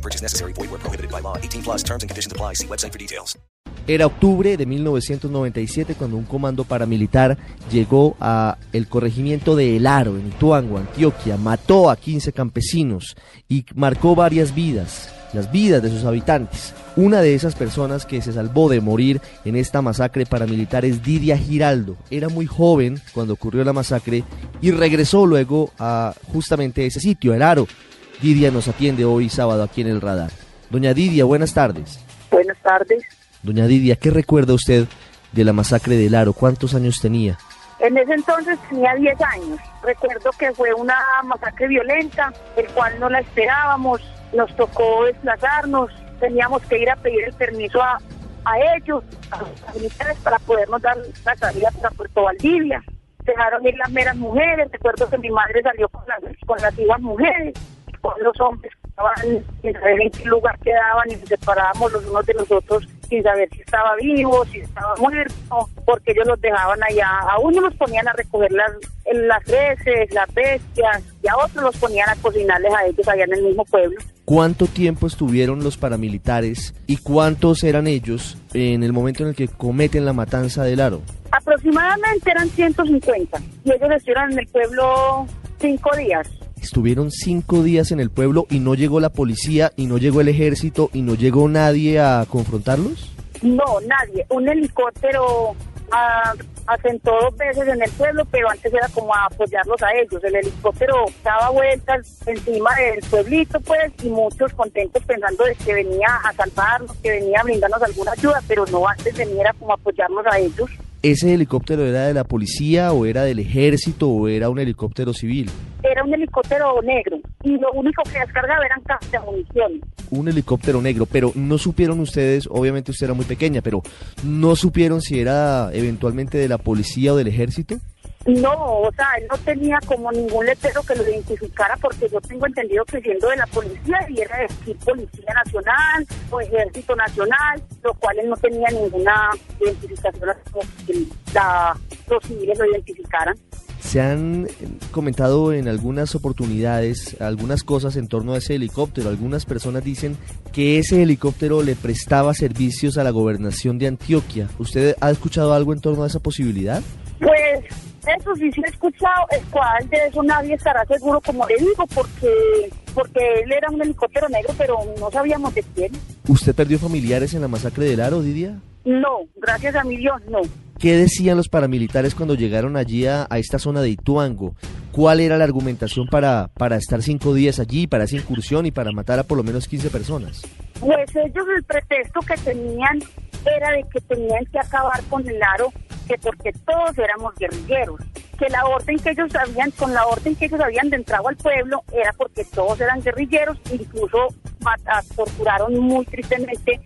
No purchase necessary. Void where prohibited by law. 18 plus terms and conditions apply. See website for details. Era octubre de 1997 cuando un comando paramilitar llegó a el corregimiento de El Aro, en Ituango, Antioquia, mató a 15 campesinos y marcó varias vidas, las vidas de sus habitantes. Una de esas personas que se salvó de morir en esta masacre paramilitar es Didia Giraldo. Era muy joven cuando ocurrió la masacre y regresó luego a justamente ese sitio, El Aro. Didia nos atiende hoy sábado aquí en el radar. Doña Didia, buenas tardes. Buenas tardes. Doña Didia, ¿qué recuerda usted de la masacre del Aro? ¿Cuántos años tenía? En ese entonces tenía 10 años. Recuerdo que fue una masacre violenta, el cual no la esperábamos. Nos tocó desplazarnos, teníamos que ir a pedir el permiso a, a ellos, a los militares, para podernos dar la salida para Puerto Valdivia. Dejaron ir las meras mujeres. Recuerdo que mi madre salió con las, con las iguas mujeres, con los hombres que estaban sin saber en qué lugar quedaban y nos separábamos los unos de los otros sin saber si estaba vivo, si estaba muerto, porque ellos los dejaban allá. A uno los ponían a recoger las, las reses, las bestias, y a otros los ponían a cocinarles a ellos allá en el mismo pueblo. ¿Cuánto tiempo estuvieron los paramilitares y cuántos eran ellos en el momento en el que cometen la matanza del Aro? Aproximadamente eran 150 y ellos estuvieron en el pueblo cinco días. Estuvieron cinco días en el pueblo y no llegó la policía y no llegó el ejército y no llegó nadie a confrontarlos? No, nadie. Un helicóptero ah, asentó dos veces en el pueblo, pero antes era como a apoyarlos a ellos. El helicóptero daba vueltas encima del pueblito, pues, y muchos contentos pensando de que venía a salvarnos, que venía a brindarnos alguna ayuda, pero no antes venía era como a apoyarnos a ellos. ¿Ese helicóptero era de la policía o era del ejército o era un helicóptero civil? Era un helicóptero negro y lo único que descargaba eran cajas de munición. Un helicóptero negro, pero no supieron ustedes, obviamente usted era muy pequeña, pero no supieron si era eventualmente de la policía o del ejército? No, o sea, él no tenía como ningún letrero que lo identificara porque yo tengo entendido que siendo de la policía y era de decir Policía Nacional o Ejército Nacional, lo cual él no tenía ninguna identificación como que la, los civiles lo identificaran. Se han comentado en algunas oportunidades algunas cosas en torno a ese helicóptero. Algunas personas dicen que ese helicóptero le prestaba servicios a la gobernación de Antioquia. ¿Usted ha escuchado algo en torno a esa posibilidad? Pues eso sí se ha escuchado, el cual de eso nadie estará seguro, como le digo, porque porque él era un helicóptero negro, pero no sabíamos de quién. ¿Usted perdió familiares en la masacre del Aro, Didia? No, gracias a mi Dios, no. ¿Qué decían los paramilitares cuando llegaron allí a, esta zona de Ituango? ¿Cuál era la argumentación para, para estar cinco días allí, para esa incursión y para matar a por lo menos 15 personas? Pues ellos el pretexto que tenían era de que tenían que acabar con el aro, que porque todos éramos guerrilleros, que la orden que ellos habían, con la orden que ellos habían de entrado al pueblo era porque todos eran guerrilleros, incluso torturaron muy tristemente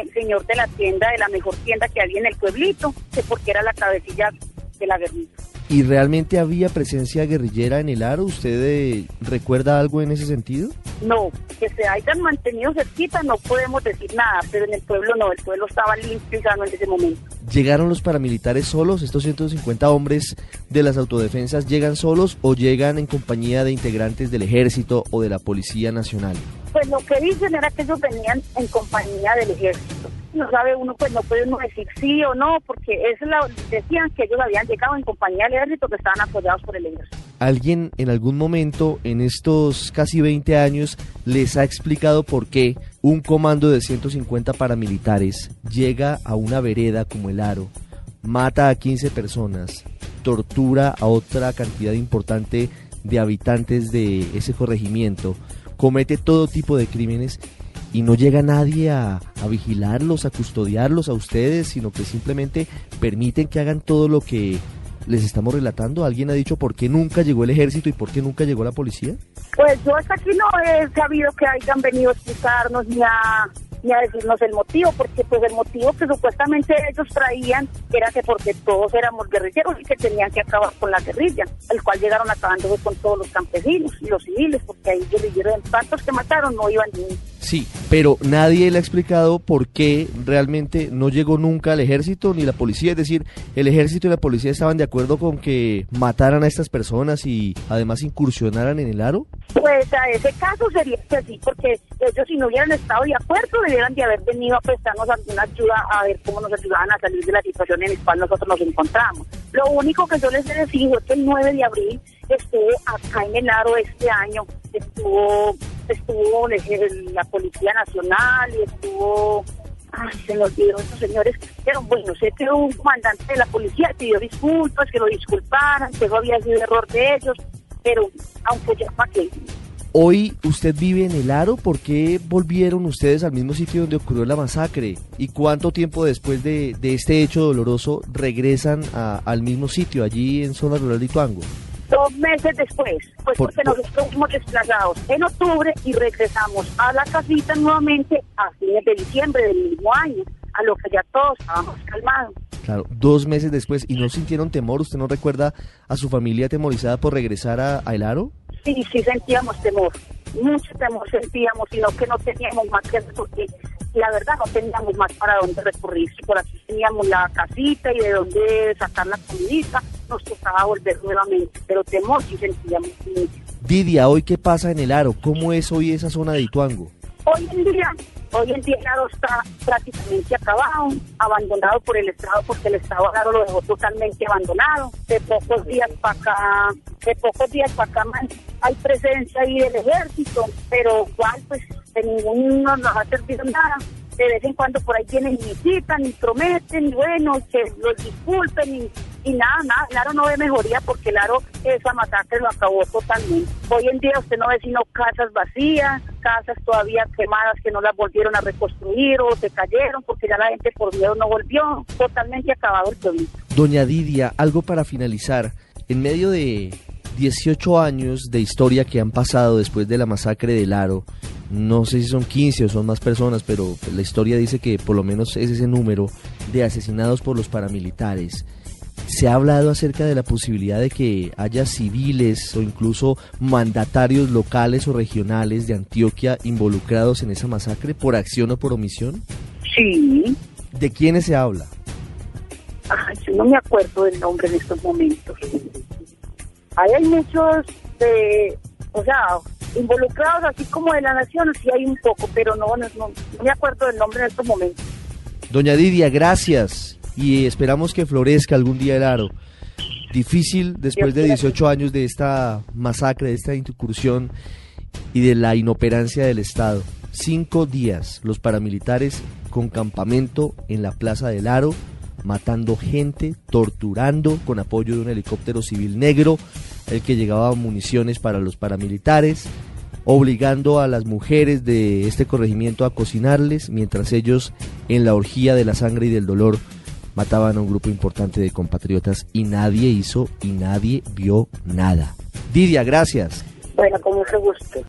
el señor de la tienda, de la mejor tienda que había en el pueblito, que porque era la cabecilla de la guerrilla. ¿Y realmente había presencia guerrillera en el Aro? ¿Usted eh, recuerda algo en ese sentido? No, que se hayan mantenido cerquita no podemos decir nada, pero en el pueblo no, el pueblo estaba limpio y sano en ese momento. ¿Llegaron los paramilitares solos? ¿Estos 150 hombres de las autodefensas llegan solos o llegan en compañía de integrantes del ejército o de la Policía Nacional? Pues lo que dicen era que ellos venían en compañía del ejército. No sabe uno, pues no puede uno decir sí o no, porque eso la, decían que ellos habían llegado en compañía del ejército, que estaban apoyados por el ejército. ¿Alguien en algún momento en estos casi 20 años les ha explicado por qué un comando de 150 paramilitares llega a una vereda como el Aro, mata a 15 personas, tortura a otra cantidad importante de habitantes de ese corregimiento, comete todo tipo de crímenes y no llega nadie a, a vigilarlos, a custodiarlos a ustedes, sino que simplemente permiten que hagan todo lo que les estamos relatando? ¿Alguien ha dicho por qué nunca llegó el ejército y por qué nunca llegó la policía? Pues yo hasta aquí no he sabido que hayan venido a explicarnos ni a, ni a decirnos el motivo, porque pues el motivo que supuestamente ellos traían era que porque todos éramos guerrilleros y que tenían que acabar con la guerrilla, el cual llegaron acabando con todos los campesinos y los civiles, porque ahí guerrilleros, en tantos que mataron no iban ni Sí, pero nadie le ha explicado por qué realmente no llegó nunca el ejército ni la policía. Es decir, el ejército y la policía estaban de acuerdo con que mataran a estas personas y además incursionaran en el aro. Pues a ese caso sería que sí, porque ellos si no hubieran estado de acuerdo debieran de haber venido a prestarnos alguna ayuda a ver cómo nos ayudaban a salir de la situación en la cual nosotros nos encontramos. Lo único que yo les he decidido es que el 9 de abril estuvo acá en el aro este año, estuvo estuvo la Policía Nacional y estuvo Ay, se me olvidó esos señores. Pero bueno, sé que un comandante de la policía pidió disculpas, que lo disculparan, que no había sido error de ellos, pero aunque ya para qué. Hoy usted vive en el Aro, ¿por qué volvieron ustedes al mismo sitio donde ocurrió la masacre? ¿Y cuánto tiempo después de, de este hecho doloroso regresan a, al mismo sitio, allí en zona rural de Ituango? Dos meses después, pues Por- porque nosotros fuimos desplazados en octubre y regresamos a la casita nuevamente a fines de diciembre del mismo año, a lo que ya todos estábamos calmados. Claro, dos meses después, ¿y no sintieron temor? ¿Usted no recuerda a su familia atemorizada por regresar a, a El Aro? Sí, sí sentíamos temor, mucho temor sentíamos, sino que no teníamos más que porque la verdad no teníamos más para dónde recurrir. Si por aquí teníamos la casita y de dónde sacar la comidita, nos tocaba volver nuevamente, pero temor sí sentíamos mucho. Didia, ¿hoy qué pasa en El Aro? ¿Cómo es hoy esa zona de Ituango? Hoy en día, hoy en día el Aro está prácticamente acabado, abandonado por el Estado, porque el Estado Aro lo dejó totalmente abandonado. De pocos días para acá, de pocos días para acá man, hay presencia ahí del ejército, pero igual pues de ninguno nos ha servido nada. De vez en cuando por ahí vienen y visitan y prometen y bueno, que los disculpen y, nada, nada, el Aro no ve mejoría porque el Aro esa masacre lo acabó totalmente. Hoy en día usted no ve sino casas vacías, casas todavía quemadas que no las volvieron a reconstruir o se cayeron porque ya la gente por miedo no volvió, totalmente acabado el pueblito. Doña Didia, algo para finalizar. En medio de 18 años de historia que han pasado después de la masacre del Aro, no sé si son 15 o son más personas, pero la historia dice que por lo menos es ese número de asesinados por los paramilitares. Se ha hablado acerca de la posibilidad de que haya civiles o incluso mandatarios locales o regionales de Antioquia involucrados en esa masacre por acción o por omisión. Sí, ¿De quiénes se habla? Yo no me acuerdo del nombre en estos momentos. Ahí hay muchos, de, o sea, involucrados así como de la nación, sí hay un poco, pero no, no, me acuerdo del nombre en estos momentos. Doña Didia, gracias y esperamos que florezca algún día el aro. Difícil después de 18 años de esta masacre, de esta incursión y de la inoperancia del Estado. Cinco días los paramilitares con campamento en la Plaza del Aro, matando gente, torturando con apoyo de un helicóptero civil negro, el que llegaba municiones para los paramilitares, obligando a las mujeres de este corregimiento a cocinarles, mientras ellos, en la orgía de la sangre y del dolor, mataban a un grupo importante de compatriotas y nadie hizo y nadie vio nada. Didia, gracias. Bueno, con mucho gusto.